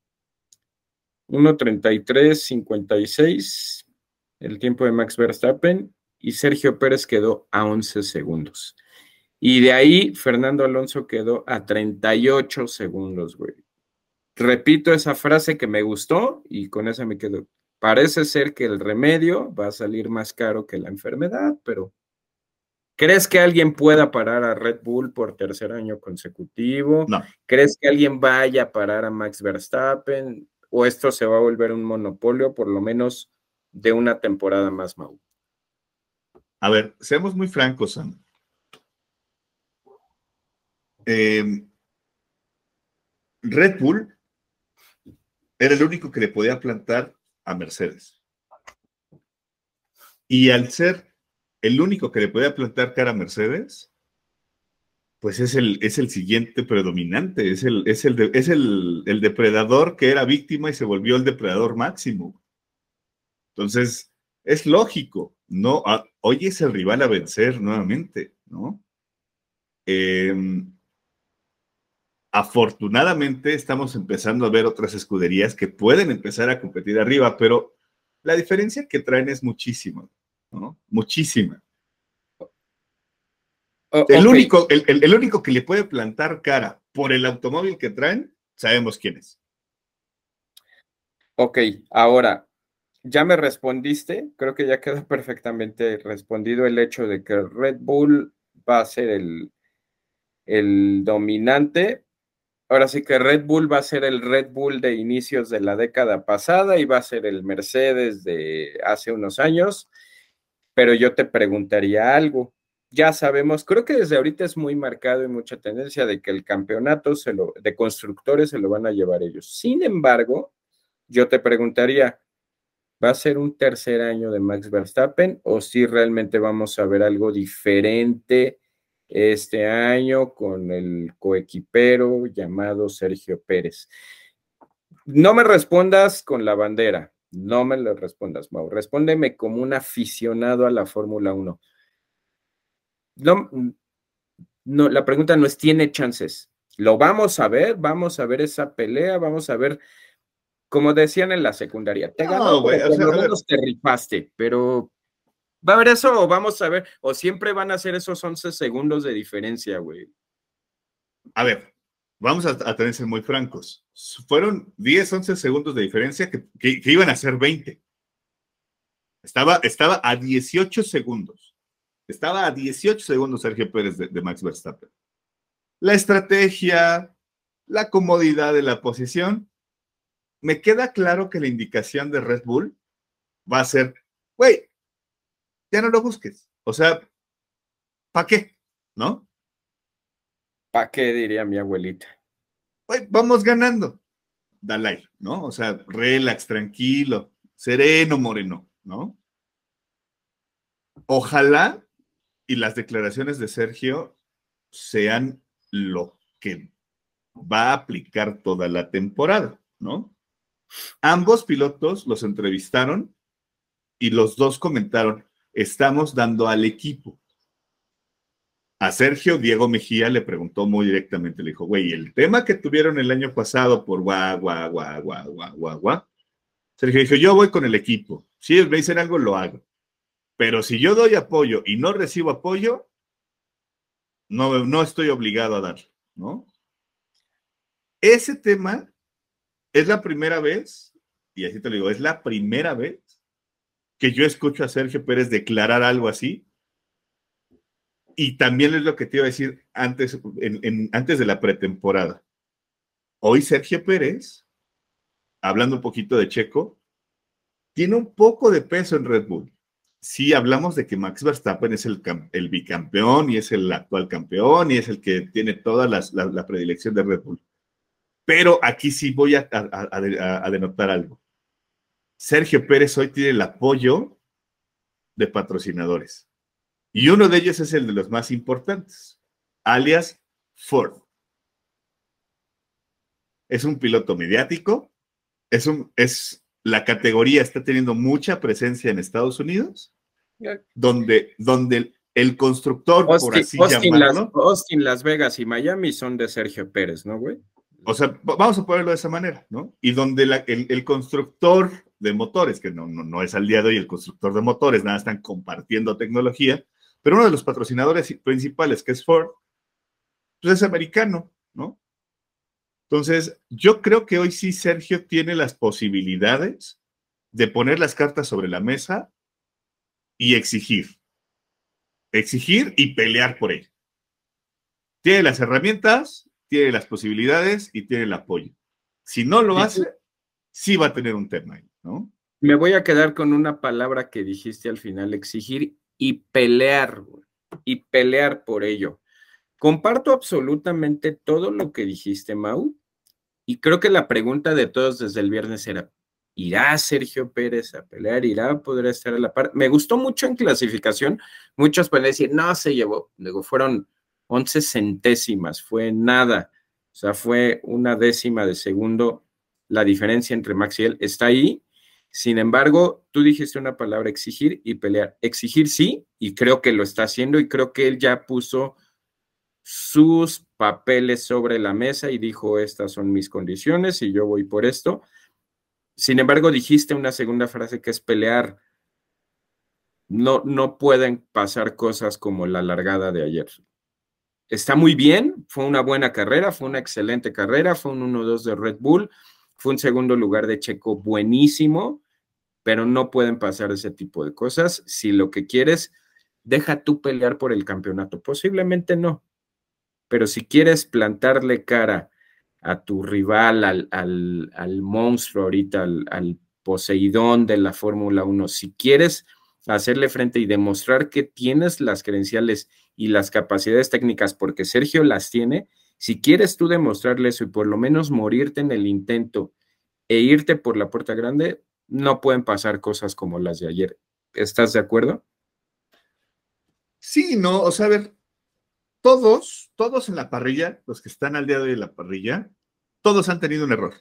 1.33.56, el tiempo de Max Verstappen y Sergio Pérez quedó a 11 segundos. Y de ahí Fernando Alonso quedó a 38 segundos, güey. Repito esa frase que me gustó y con esa me quedo. Parece ser que el remedio va a salir más caro que la enfermedad, pero ¿crees que alguien pueda parar a Red Bull por tercer año consecutivo? No. ¿Crees que alguien vaya a parar a Max Verstappen? ¿O esto se va a volver un monopolio por lo menos de una temporada más, Mau? A ver, seamos muy francos, Sam. Eh, Red Bull era el único que le podía plantar a Mercedes. Y al ser el único que le podía plantar cara a Mercedes, pues es el, es el siguiente predominante, es, el, es, el, es el, el depredador que era víctima y se volvió el depredador máximo. Entonces, es lógico, ¿no? Ah, hoy es el rival a vencer nuevamente, ¿no? Em, afortunadamente estamos empezando a ver otras escuderías que pueden empezar a competir arriba, pero la diferencia que traen es muchísima, ¿no? Muchísima. el, único, el, único que le puede plantar cara por el automóvil que traen, sabemos quién es. Ok, ahora, ya me respondiste, creo que ya quedó perfectamente respondido el hecho de que Red Bull va a ser el, el dominante, Ahora sí que Red Bull va a ser el Red Bull de inicios de la década pasada y va a ser el Mercedes de hace unos años, pero yo te preguntaría algo. Ya sabemos, creo que desde ahorita es muy marcado y mucha tendencia de que el campeonato se lo, de constructores se lo van a llevar ellos. Sin embargo, yo te preguntaría, ¿va a ser un tercer año de Max Verstappen o si realmente vamos a ver algo diferente? este año con el coequipero llamado Sergio Pérez. No me respondas con la bandera, no me lo respondas, Mau. Respóndeme como un aficionado a la Fórmula 1. No, no, la pregunta no es, ¿tiene chances? Lo vamos a ver, vamos a ver esa pelea, vamos a ver, como decían en la secundaria, te ganó, por lo menos te rifaste, pero ¿Va a haber eso o vamos a ver? ¿O siempre van a ser esos 11 segundos de diferencia, güey? A ver, vamos a, tener que ser muy francos. Fueron 10, 11 segundos de diferencia que, iban a ser 20. Estaba, estaba a 18 segundos. Estaba a 18 segundos Sergio Pérez de, de Max Verstappen. La estrategia, la comodidad de la posición. Me queda claro que la indicación de Red Bull va a ser, güey, ya no lo busques. O sea, ¿para qué? ¿No? ¿Para qué? Diría mi abuelita. vamos ganando. Dalai, ¿no? O sea, relax, tranquilo, sereno, moreno, ¿no? Ojalá y las declaraciones de Sergio sean lo que va a aplicar toda la temporada, ¿no? Ambos pilotos los entrevistaron y los dos comentaron, estamos dando al equipo. A Sergio Diego Mejía le preguntó muy directamente, le dijo, güey, el tema que tuvieron el año pasado por guau, guau, guau, guau, guau, guau, guau. Sergio dijo, yo voy con el equipo. Si me dicen algo, lo hago. Pero si yo doy apoyo y no recibo apoyo, no, no estoy obligado a dar, ¿no? Ese tema es la primera vez, y así te lo digo, es la primera vez que yo escucho a Sergio Pérez declarar algo así. Y también es lo que te iba a decir antes, antes de la pretemporada. Hoy Sergio Pérez, hablando un poquito de Checo, tiene un poco de peso en Red Bull. Sí, hablamos de que Max Verstappen es el, el bicampeón y es el actual campeón y es el que tiene toda la, predilección de Red Bull. Pero aquí sí voy a denotar algo. Sergio Pérez hoy tiene el apoyo de patrocinadores. Y uno de ellos es el de los más importantes, alias Ford. Es un piloto mediático, es, un, es la categoría está teniendo mucha presencia en Estados Unidos, donde, donde el constructor, por así llamarlo. Austin, Las Vegas y Miami son de Sergio Pérez, ¿no, güey? O sea, vamos a ponerlo de esa manera, ¿no? Y donde el, constructor de motores, que no, no, es al día de hoy el constructor de motores, nada, están compartiendo tecnología, pero uno de los patrocinadores principales, que es Ford, pues es americano, ¿no? Entonces, yo creo que hoy sí Sergio tiene las posibilidades de poner las cartas sobre la mesa y exigir. Exigir y pelear por ello. Tiene las herramientas, tiene las posibilidades y tiene el apoyo. Si no lo hace, sí va a tener un tema ahí, ¿no? Me voy a quedar con una palabra que dijiste al final, exigir y pelear, y pelear por ello. Comparto absolutamente todo lo que dijiste, Mau, y creo que la pregunta de todos desde el viernes era, ¿irá Sergio Pérez a pelear? ¿Irá? ¿Podrá estar a la par? Me gustó mucho en clasificación, muchos pueden decir, no, se llevó, luego fueron 11 centésimas, fue nada, o sea, fue una décima de segundo la diferencia entre Max y él, está ahí, sin embargo, tú dijiste una palabra, exigir y pelear. Exigir sí, y creo que lo está haciendo, y creo que él ya puso sus papeles sobre la mesa y dijo, estas son mis condiciones y yo voy por esto. Sin embargo, dijiste una segunda frase que es pelear. No, no pueden pasar cosas como la largada de ayer. Está muy bien, fue una buena carrera, fue una excelente carrera, fue un 1-2 de Red Bull fue un segundo lugar de Checo buenísimo, pero no pueden pasar ese tipo de cosas. Si lo que quieres, deja tú pelear por el campeonato. Posiblemente no, pero si quieres plantarle cara a tu rival, al, al, monstruo ahorita, al, al Poseidón de la Fórmula 1, si quieres hacerle frente y demostrar que tienes las credenciales y las capacidades técnicas, porque Sergio las tiene, si quieres tú demostrarle eso y por lo menos morirte en el intento e irte por la puerta grande, no pueden pasar cosas como las de ayer. ¿Estás de acuerdo? Sí, no, o sea, a ver, todos, todos en la parrilla, los que están al día de hoy en la parrilla, todos han tenido un error.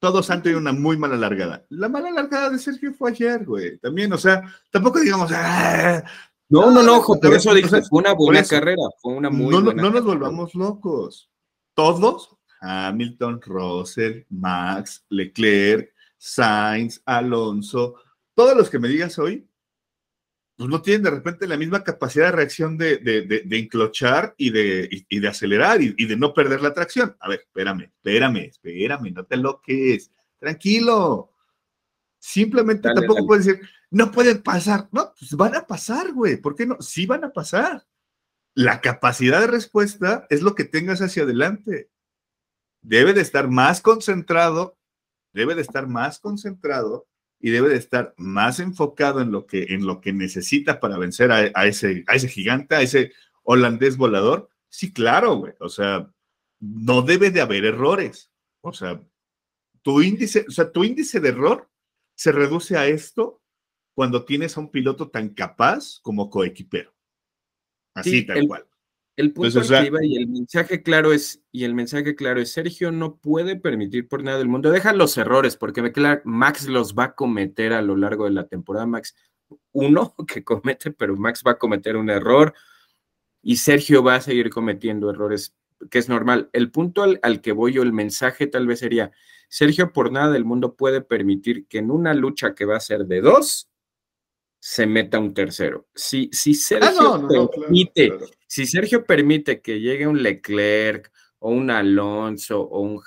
Todos han tenido una muy mala largada. La mala largada de Sergio fue ayer, güey. También, o sea, tampoco digamos, ah, no, no, no, por eso dije, fue una buena carrera, fue una muy no, buena No nos volvamos locos. Todos, Hamilton, Russell, Max, Leclerc, Sainz, Alonso, todos los que me digas hoy, pues no tienen de repente la misma capacidad de reacción de, de, enclochar y de, de acelerar y, de no perder la tracción. A ver, espérame, espérame, espérame, no te loques, tranquilo. Simplemente tampoco puedes decir, no pueden pasar. No, pues van a pasar, güey. ¿Por qué no? Sí van a pasar. La capacidad de respuesta es lo que tengas hacia adelante. Debe de estar más concentrado, debe de estar más concentrado y debe de estar más enfocado en lo que, en lo que necesita para vencer a, ese, a ese gigante, a ese holandés volador. Sí, claro, güey. O sea, no debe de haber errores. O sea, tu índice, o sea, tu índice de error se reduce a esto cuando tienes a un piloto tan capaz como coequipero. Así tal cual. El punto y el mensaje claro es, y el mensaje claro es, Sergio no puede permitir por nada del mundo, deja los errores, porque Max los va a cometer a lo largo de la temporada, Max, uno que comete, pero Max va a cometer un error y Sergio va a seguir cometiendo errores, que es normal. El punto al, al que voy o el mensaje tal vez sería, Sergio por nada del mundo puede permitir que en una lucha que va a ser de dos, se meta un tercero. Si, si ah, Sergio permite, si Sergio permite que llegue un Leclerc o un Alonso o un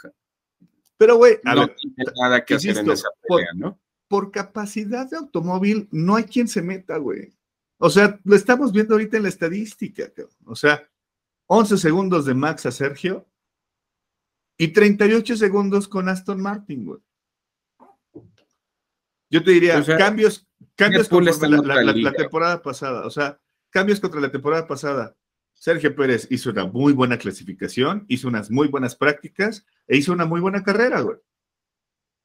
pero güey, no tiene nada que hacer en esa pelea, por, ¿no? Por capacidad de automóvil, no hay quien se meta, güey. O sea, lo estamos viendo ahorita en la estadística, o sea, 11 segundos de Max a Sergio y 38 segundos con Aston Martin, güey. Yo te diría, cambios, cambios contra la, temporada pasada. O sea, cambios contra la temporada pasada. Sergio Pérez hizo una muy buena clasificación, hizo unas muy buenas prácticas e hizo una muy buena carrera, güey.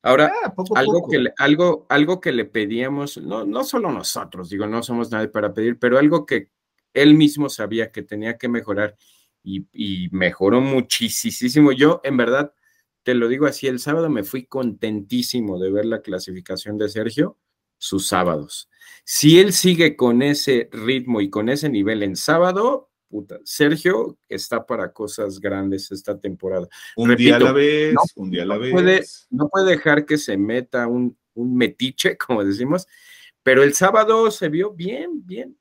Ahora, ah, algo, Que le, algo, algo que le pedíamos, no, no solo nosotros, digo, no somos nadie para pedir, pero algo que él mismo sabía que tenía que mejorar y, y mejoró muchísimo. Yo, en verdad, te lo digo así, el sábado me fui contentísimo de ver la clasificación de Sergio, sus sábados. Si él sigue con ese ritmo y con ese nivel en sábado, puta, Sergio está para cosas grandes esta temporada. Un día a la vez, un día a la vez. Puede, no puede dejar que se meta un, un metiche, como decimos, pero el sábado se vio bien, bien.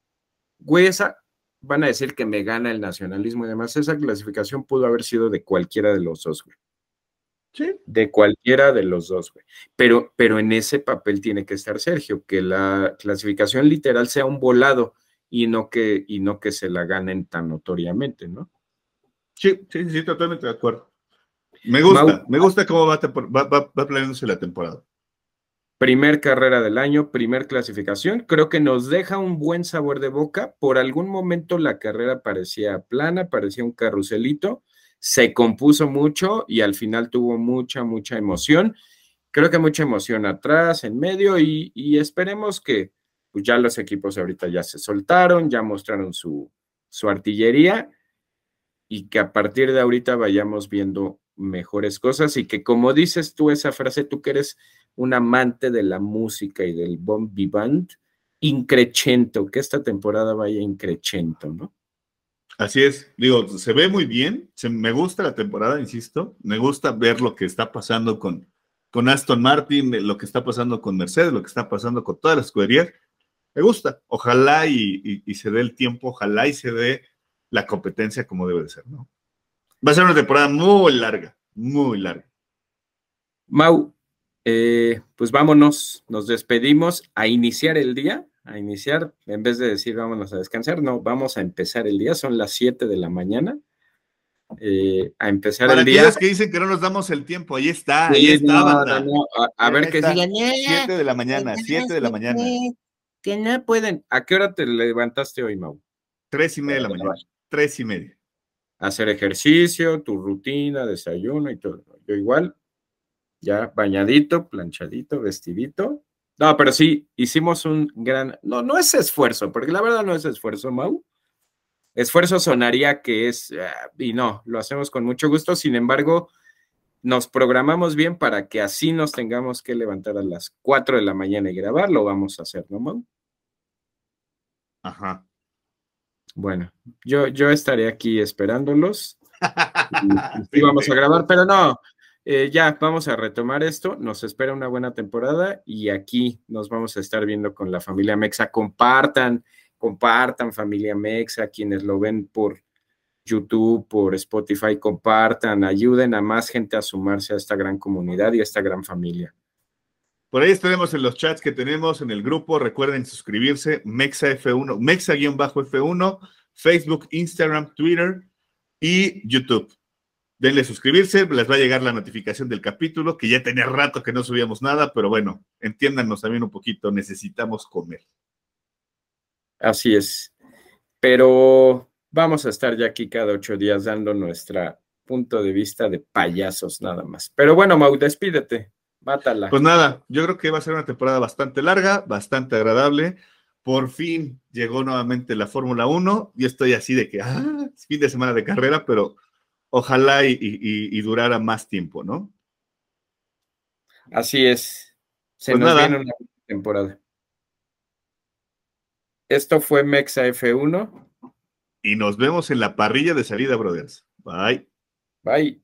Güey, esa, van a decir que me gana el nacionalismo y demás. Esa clasificación pudo haber sido de cualquiera de los dos, güey. Sí. De cualquiera de los dos, güey. Pero, pero en ese papel tiene que estar Sergio, que la clasificación literal sea un volado y no que, y no que se la ganen tan notoriamente, ¿no? Sí, sí, sí, totalmente de acuerdo. Me gusta, me gusta cómo va, va, va, va planeándose la temporada. Primer carrera del año, primer clasificación. Creo que nos deja un buen sabor de boca. Por algún momento la carrera parecía plana, parecía un carruselito se compuso mucho y al final tuvo mucha, mucha emoción. Creo que mucha emoción atrás, en medio y, esperemos que pues ya los equipos ahorita ya se soltaron, ya mostraron su, su artillería y que a partir de ahorita vayamos viendo mejores cosas y que como dices tú esa frase, tú que eres un amante de la música y del bon vivant, increchento, que esta temporada vaya increchento, ¿no? Así es, digo, se ve muy bien, se, me gusta la temporada, insisto, me gusta ver lo que está pasando con, con Aston Martin, lo que está pasando con Mercedes, lo que está pasando con todas las escuderías, me gusta, ojalá y, se dé el tiempo, ojalá y se dé la competencia como debe de ser, ¿no? Va a ser una temporada muy larga, muy larga. Mau, eh, pues vámonos, nos despedimos a iniciar el día a iniciar, en vez de decir vámonos a descansar, no, vamos a empezar el día, son las 7 de la mañana. Eh, a empezar el día. Para que dicen que no nos damos el tiempo, ahí está, ahí está. a, ver qué sigan. 7 de la mañana, 7 de la mañana. Que no pueden. ¿A qué hora te levantaste hoy, Mau? Tres y media de la mañana. Tres y media. Hacer ejercicio, tu rutina, desayuno y todo. Yo igual, ya bañadito, planchadito, vestidito, no, pero sí, hicimos un gran, no, no es esfuerzo, porque la verdad no es esfuerzo, Mau. Esfuerzo sonaría que es, ah, y no, lo hacemos con mucho gusto, sin embargo, nos programamos bien para que así nos tengamos que levantar a las 4 de la mañana y grabar, lo vamos a hacer, ¿no, Mau? Ajá. Bueno, yo, yo estaré aquí esperándolos. y vamos a grabar, pero no, eh, ya vamos a retomar esto. Nos espera una buena temporada y aquí nos vamos a estar viendo con la familia Mexa. Compartan, compartan familia Mexa, quienes lo ven por YouTube, por Spotify, compartan, ayuden a más gente a sumarse a esta gran comunidad y a esta gran familia. Por ahí estaremos en los chats que tenemos en el grupo. Recuerden suscribirse, Mexa F1, Mexa-F1, Facebook, Instagram, Twitter y YouTube denle suscribirse, les va a llegar la notificación del capítulo, que ya tenía rato que no subíamos nada, pero bueno, entiéndanos también un poquito, necesitamos comer. Así es. Pero vamos a estar ya aquí cada ocho días dando nuestro punto de vista de payasos nada más. Pero bueno, Mau, despídete, mátala. Pues nada, yo creo que va a ser una temporada bastante larga, bastante agradable. Por fin llegó nuevamente la Fórmula 1 y estoy así de que, ah, fin de semana de carrera, pero ojalá y, durara más tiempo, ¿no? Así es. Se pues nos viene una temporada. Esto fue Mexa F1. Y nos vemos en la parrilla de salida, brothers. Bye. Bye.